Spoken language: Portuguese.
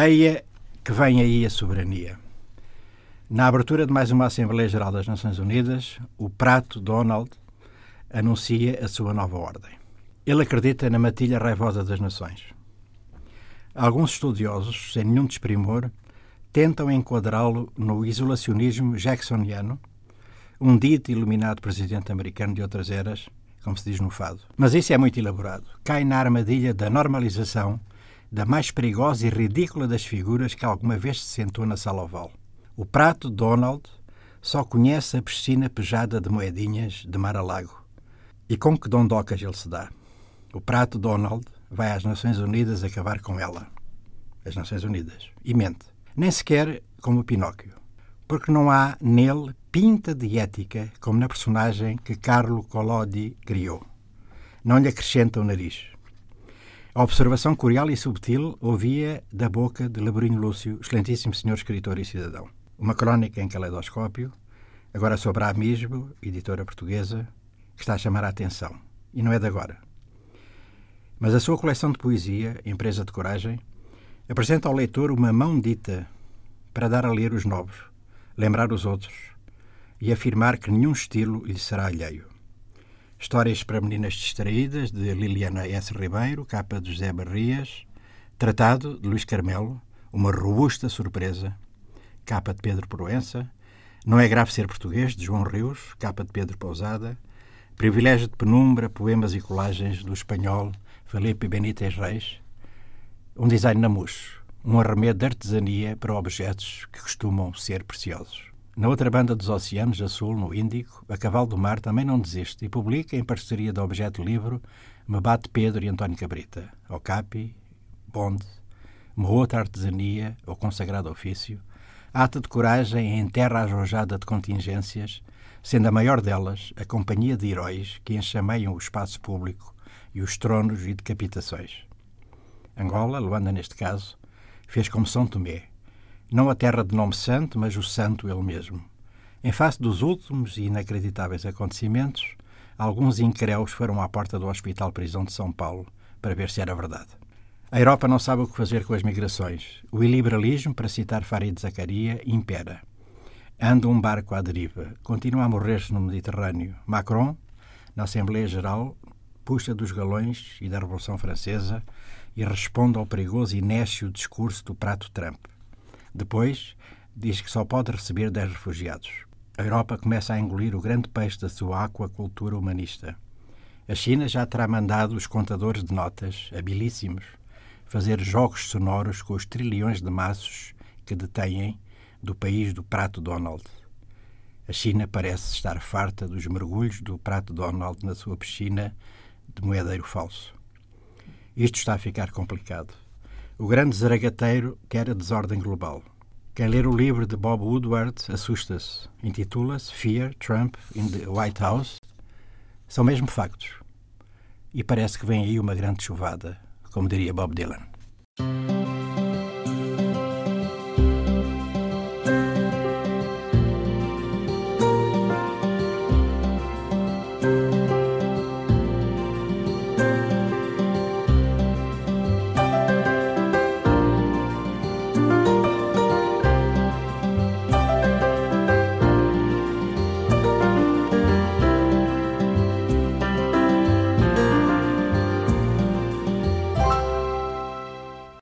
Eia que vem aí a soberania. Na abertura de mais uma Assembleia Geral das Nações Unidas, o prato Donald anuncia a sua nova ordem. Ele acredita na matilha raivosa das nações. Alguns estudiosos, sem nenhum desprimor, tentam enquadrá-lo no isolacionismo jacksoniano, um dito iluminado presidente americano de outras eras, como se diz no fado. Mas isso é muito elaborado. Cai na armadilha da normalização da mais perigosa e ridícula das figuras que alguma vez se sentou na sala oval. O prato Donald só conhece a piscina pejada de moedinhas de mar a lago. E com que dondocas ele se dá? O prato Donald vai às Nações Unidas acabar com ela. As Nações Unidas. E mente. Nem sequer como Pinóquio. Porque não há nele pinta de ética como na personagem que Carlo Collodi criou. Não lhe acrescenta o nariz. A observação curial e subtil ouvia da boca de Laborinho Lúcio, excelentíssimo senhor escritor e cidadão. Uma crónica em caleidoscópio, agora sobre a Amisbo, editora portuguesa, que está a chamar a atenção. E não é de agora. Mas a sua coleção de poesia, Empresa de Coragem, apresenta ao leitor uma mão dita para dar a ler os novos, lembrar os outros e afirmar que nenhum estilo lhe será alheio. Histórias para Meninas Distraídas, de Liliana S. Ribeiro, capa de José Barrias. Tratado, de Luís Carmelo, uma robusta surpresa, capa de Pedro Proença. Não é grave ser português, de João Rios, capa de Pedro Pousada. Privilégio de penumbra, poemas e colagens do espanhol Felipe Benítez Reis. Um design na mousse, um arremedo de artesania para objetos que costumam ser preciosos. Na outra banda dos oceanos, a sul, no Índico, a Cavalo do Mar também não desiste e publica, em parceria do Objeto Livro, Mabate Pedro e António Cabrita, Ocapi, Bonde, uma artesania ou consagrado ofício, ata de coragem em terra arrojada de contingências, sendo a maior delas a companhia de heróis que enxameiam o espaço público e os tronos e decapitações. Angola, Luanda neste caso, fez como São Tomé, não a terra de nome santo, mas o santo ele mesmo. Em face dos últimos e inacreditáveis acontecimentos, alguns incréus foram à porta do Hospital Prisão de São Paulo para ver se era verdade. A Europa não sabe o que fazer com as migrações. O iliberalismo, para citar Farid Zacaria, impera. Anda um barco à deriva. Continua a morrer-se no Mediterrâneo. Macron, na Assembleia Geral, puxa dos galões e da Revolução Francesa e responde ao perigoso e nécio discurso do prato Trump. Depois, diz que só pode receber 10 refugiados. A Europa começa a engolir o grande peixe da sua aquacultura humanista. A China já terá mandado os contadores de notas, habilíssimos, fazer jogos sonoros com os trilhões de maços que detêm do país do prato Donald. A China parece estar farta dos mergulhos do prato Donald na sua piscina de moedeiro falso. Isto está a ficar complicado. O grande zaragateiro quer a desordem global. Quem ler o livro de Bob Woodward assusta-se. Intitula-se Fear, Trump in the White House. São mesmo factos. E parece que vem aí uma grande chuvada, como diria Bob Dylan.